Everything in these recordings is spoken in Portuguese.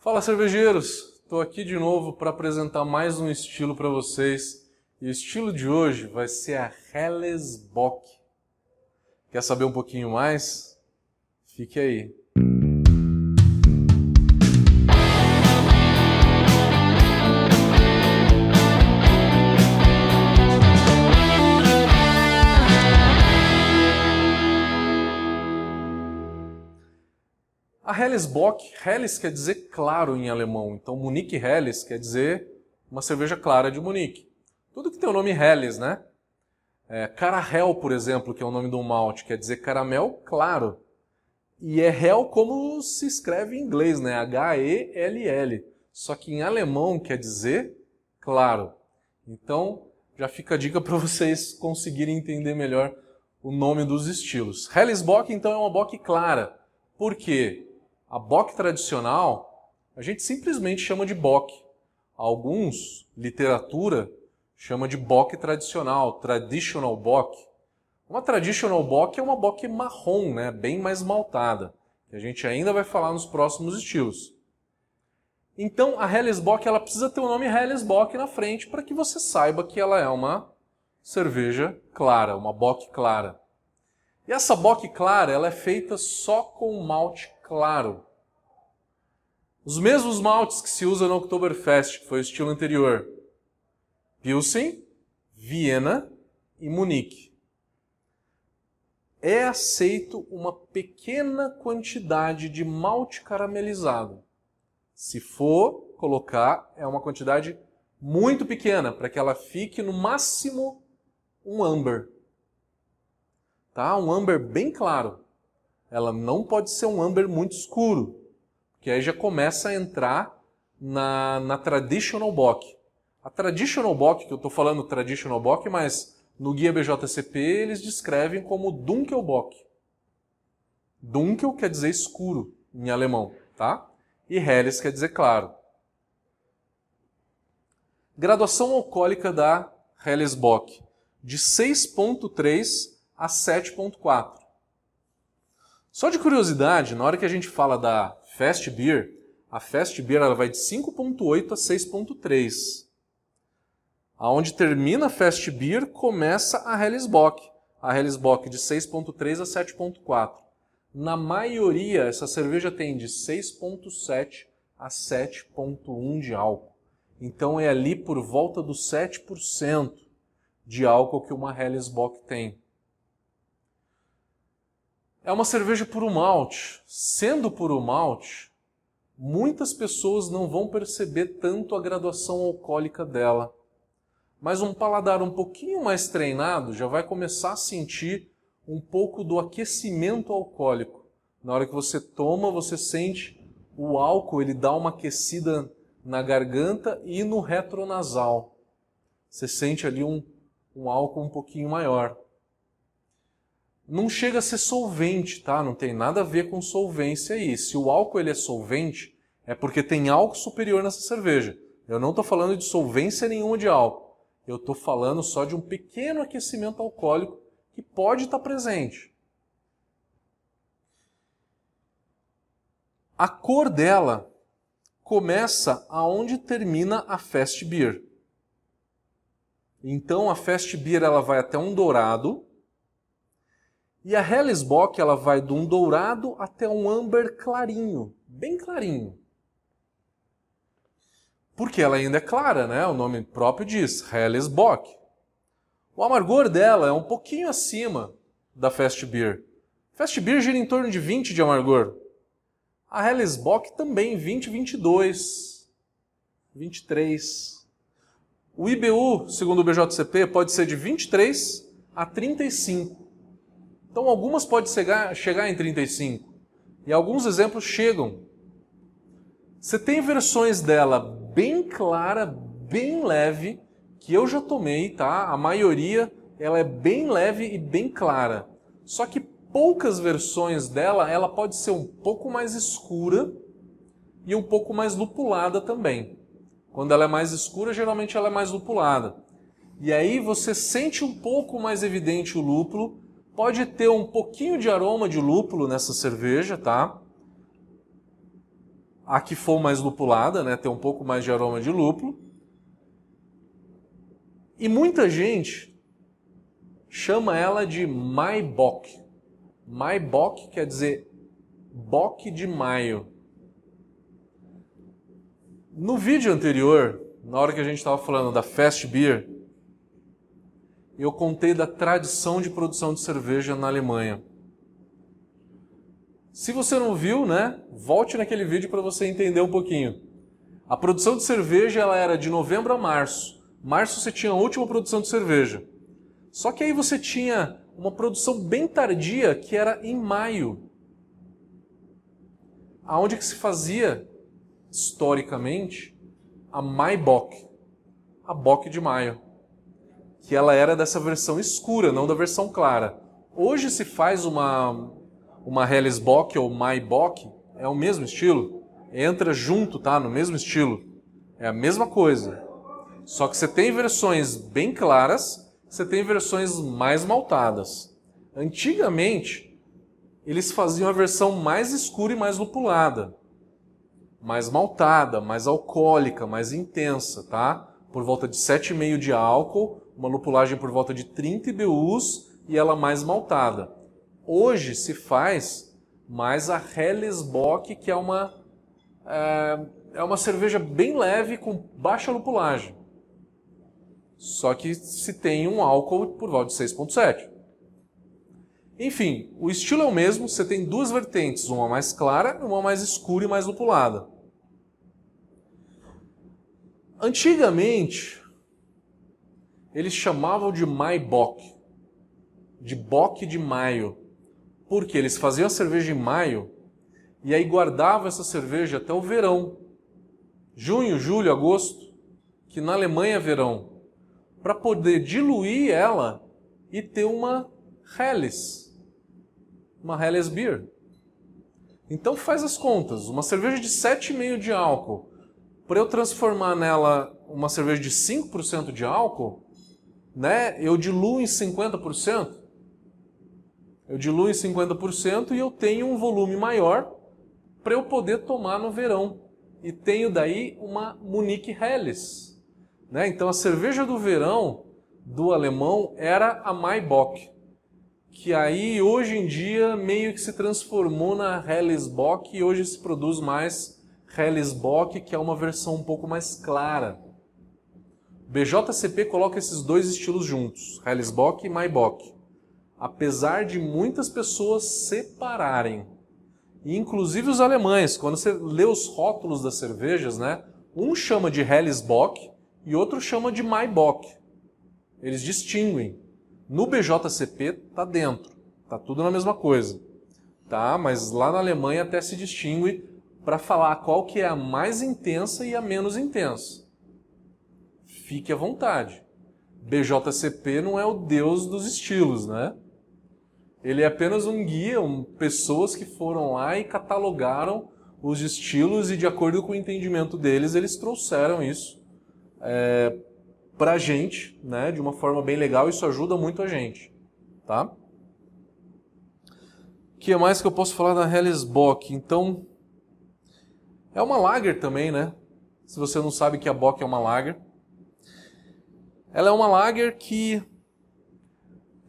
Fala cervejeiros, estou aqui de novo para apresentar mais um estilo para vocês. E o estilo de hoje vai ser a Helles Bock. Quer saber um pouquinho mais? Fique aí. A Hellesbock, Helles quer dizer claro em alemão, então Munique Helles quer dizer uma cerveja clara de Munique. Tudo que tem o nome Helles, né? É, Carahel, por exemplo, que é o nome do malte, quer dizer caramel claro. E é Hell como se escreve em inglês, né? H-E-L-L. Só que em alemão quer dizer claro. Então, já fica a dica para vocês conseguirem entender melhor o nome dos estilos. Hellesbock, então, é uma bock clara. Por quê? A bock tradicional, a gente simplesmente chama de bock. Alguns, literatura, chama de bock tradicional, traditional bock. Uma traditional bock é uma bock marrom, né, bem mais maltada, que a gente ainda vai falar nos próximos estilos. Então, a Hellesbock ela precisa ter o nome Hellesbock na frente para que você saiba que ela é uma cerveja clara, uma bock clara. E essa bock clara ela é feita só com malte claro. Os mesmos maltes que se usa no Oktoberfest, que foi o estilo anterior. Pilsen, Viena e Munique. É aceito uma pequena quantidade de malte caramelizado. Se for colocar, é uma quantidade muito pequena, para que ela fique no máximo um amber. Tá? Um amber bem claro. Ela não pode ser um amber muito escuro, que aí já começa a entrar na, na traditional bock. A traditional bock, que eu estou falando traditional bock, mas no guia BJCP eles descrevem como Dunkelbock. Dunkel quer dizer escuro em alemão, tá? E Helles quer dizer claro. Graduação alcoólica da Hellesbock de 6.3 a 7.4. Só de curiosidade, na hora que a gente fala da Fast Beer, a Fast Beer ela vai de 5.8 a 6.3. Aonde termina a Fast Beer, começa a Hellesbock. A Hellesbock de 6.3 a 7.4. Na maioria, essa cerveja tem de 6.7 a 7.1 de álcool. Então é ali por volta dos 7% de álcool que uma Hellesbock tem. É uma cerveja puro malte. Sendo puro malte, muitas pessoas não vão perceber tanto a graduação alcoólica dela. Mas um paladar um pouquinho mais treinado já vai começar a sentir um pouco do aquecimento alcoólico. Na hora que você toma, você sente o álcool, ele dá uma aquecida na garganta e no retronasal. Você sente ali um, um álcool um pouquinho maior não chega a ser solvente, tá? Não tem nada a ver com solvência aí. Se o álcool ele é solvente, é porque tem álcool superior nessa cerveja. Eu não estou falando de solvência nenhuma de álcool. Eu estou falando só de um pequeno aquecimento alcoólico que pode estar tá presente. A cor dela começa aonde termina a Fast Beer. Então a Fast Beer ela vai até um dourado, e a Hellesbock ela vai de um dourado até um amber clarinho, bem clarinho. Porque ela ainda é clara, né? O nome próprio diz, Hellesbock. O amargor dela é um pouquinho acima da Fast Beer. Fast Beer gira em torno de 20 de amargor. A Hellesbock também 20, 22, 23. O IBU, segundo o BJCP, pode ser de 23 a 35. Então algumas podem chegar, chegar em 35. E alguns exemplos chegam. Você tem versões dela bem clara, bem leve, que eu já tomei, tá? A maioria ela é bem leve e bem clara. Só que poucas versões dela, ela pode ser um pouco mais escura e um pouco mais lupulada também. Quando ela é mais escura, geralmente ela é mais lupulada. E aí você sente um pouco mais evidente o lúpulo, Pode ter um pouquinho de aroma de lúpulo nessa cerveja, tá? A que for mais lupulada, né, tem um pouco mais de aroma de lúpulo. E muita gente chama ela de Maibok. Maibok quer dizer boque de maio. No vídeo anterior, na hora que a gente estava falando da Fast Beer, eu contei da tradição de produção de cerveja na Alemanha. Se você não viu, né, volte naquele vídeo para você entender um pouquinho. A produção de cerveja ela era de novembro a março. Março você tinha a última produção de cerveja. Só que aí você tinha uma produção bem tardia que era em maio. Aonde que se fazia historicamente a Maibock, a Bock de maio, que ela era dessa versão escura, não da versão clara. Hoje se faz uma uma Hellesbock ou Maibock, é o mesmo estilo, entra junto, tá, no mesmo estilo. É a mesma coisa. Só que você tem versões bem claras, você tem versões mais maltadas. Antigamente, eles faziam a versão mais escura e mais lupulada mais maltada, mais alcoólica, mais intensa, tá? Por volta de 7,5 de álcool, uma lupulagem por volta de 30 IBUs e ela mais maltada. Hoje se faz mais a Hellesbock, que é uma, é, é uma cerveja bem leve com baixa lupulagem. Só que se tem um álcool por volta de 6,7. Enfim, o estilo é o mesmo, você tem duas vertentes, uma mais clara e uma mais escura e mais lupulada. Antigamente, eles chamavam de Maibock, de boque de maio, porque eles faziam a cerveja em maio e aí guardavam essa cerveja até o verão, junho, julho, agosto, que na Alemanha é verão, para poder diluir ela e ter uma Helles, uma Helles Beer. Então faz as contas. Uma cerveja de 7,5 de álcool, para eu transformar nela uma cerveja de 5% de álcool, né, eu diluo em 50%. Eu diluo em 50% e eu tenho um volume maior para eu poder tomar no verão. E tenho daí uma Munich Helles. Né? Então a cerveja do verão do alemão era a Maibock que aí hoje em dia meio que se transformou na Hellesbock e hoje se produz mais Hellesbock, que é uma versão um pouco mais clara. BJCP coloca esses dois estilos juntos, Hellesbock e Maibock. Apesar de muitas pessoas separarem. E inclusive os alemães, quando você lê os rótulos das cervejas, né? Um chama de Hellesbock e outro chama de Maibock. Eles distinguem. No BJCP tá dentro, tá tudo na mesma coisa, tá? Mas lá na Alemanha até se distingue para falar qual que é a mais intensa e a menos intensa. Fique à vontade. BJCP não é o deus dos estilos, né? Ele é apenas um guia, um, pessoas que foram lá e catalogaram os estilos e de acordo com o entendimento deles, eles trouxeram isso é, para gente, né, de uma forma bem legal, isso ajuda muito a gente, tá? O que mais que eu posso falar da Hellesbock? Então, é uma lager também, né? Se você não sabe que a Bock é uma lager. Ela é uma lager que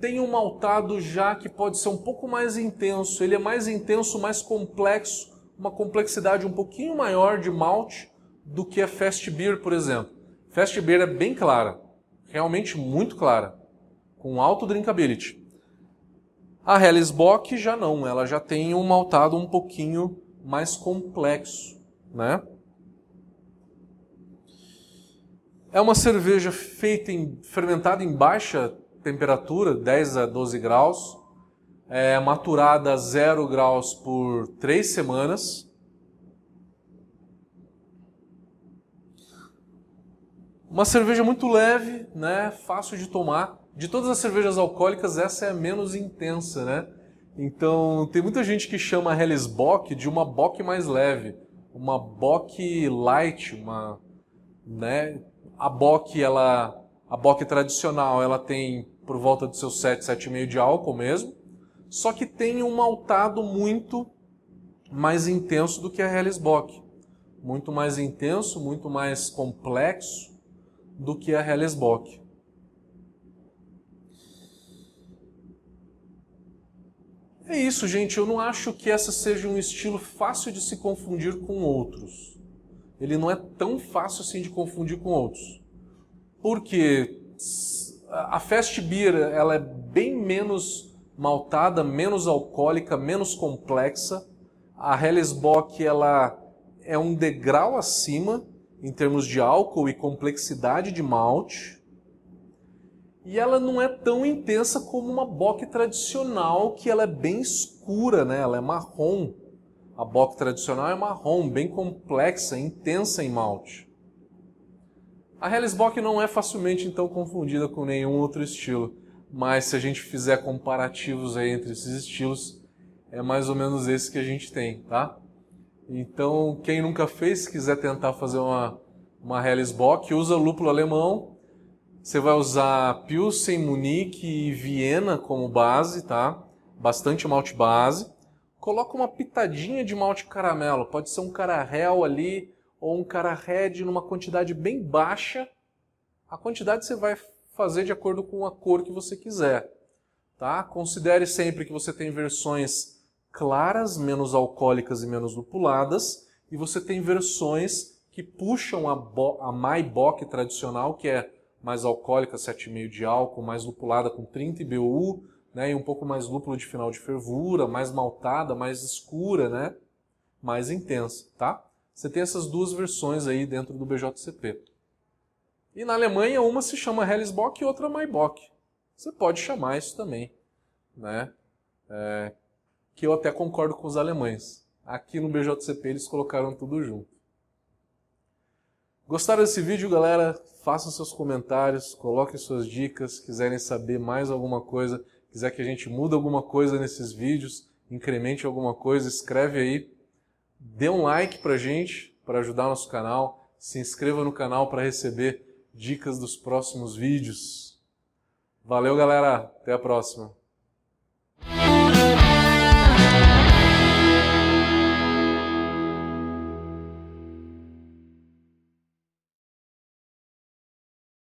tem um maltado já que pode ser um pouco mais intenso. Ele é mais intenso, mais complexo, uma complexidade um pouquinho maior de malte do que a Fast Beer, por exemplo. Fast Beer é bem clara, realmente muito clara, com alto drinkability. A Hellesbock já não, ela já tem um maltado um pouquinho mais complexo, né? É uma cerveja feita em, fermentada em baixa temperatura, 10 a 12 graus, é maturada a 0 graus por 3 semanas Uma cerveja muito leve, né? Fácil de tomar. De todas as cervejas alcoólicas, essa é a menos intensa, né? Então, tem muita gente que chama a Helles Bock de uma Bock mais leve, uma Bock light, uma, né? A Bock, ela, a Bock tradicional, ela tem por volta dos seus 7, 7,5 de álcool mesmo, só que tem um maltado muito mais intenso do que a Helles Bock. muito mais intenso, muito mais complexo do que a Hellesbock. É isso, gente. Eu não acho que essa seja um estilo fácil de se confundir com outros. Ele não é tão fácil assim de confundir com outros. Porque a Fast Beer ela é bem menos maltada, menos alcoólica, menos complexa. A Hellesbock ela é um degrau acima em termos de álcool e complexidade de malte e ela não é tão intensa como uma bock tradicional, que ela é bem escura, né? Ela é marrom. A bock tradicional é marrom, bem complexa, intensa em malte. A Hellesbock não é facilmente então confundida com nenhum outro estilo, mas se a gente fizer comparativos aí entre esses estilos, é mais ou menos esse que a gente tem, tá? Então, quem nunca fez, se quiser tentar fazer uma, uma Hellesbock, usa lúpulo alemão, você vai usar Pilsen, Munique e Viena como base, tá? Bastante malte base. Coloca uma pitadinha de malte caramelo. Pode ser um carahel ali ou um cara red numa quantidade bem baixa. A quantidade você vai fazer de acordo com a cor que você quiser. Tá? Considere sempre que você tem versões claras, menos alcoólicas e menos lupuladas, e você tem versões que puxam a, a Maibock tradicional, que é mais alcoólica, 7,5 de álcool, mais lupulada com 30 IBU, né, e um pouco mais lúpulo de final de fervura, mais maltada, mais escura, né, mais intensa, tá? Você tem essas duas versões aí dentro do BJCP. E na Alemanha, uma se chama Hellesbock e outra Maibock. Você pode chamar isso também, né? É, que eu até concordo com os alemães. Aqui no BJCP eles colocaram tudo junto. Gostaram desse vídeo, galera? Façam seus comentários, coloquem suas dicas, quiserem saber mais alguma coisa, quiser que a gente mude alguma coisa nesses vídeos, incremente alguma coisa, escreve aí. Dê um like pra gente, para ajudar nosso canal. Se inscreva no canal para receber dicas dos próximos vídeos. Valeu, galera. Até a próxima.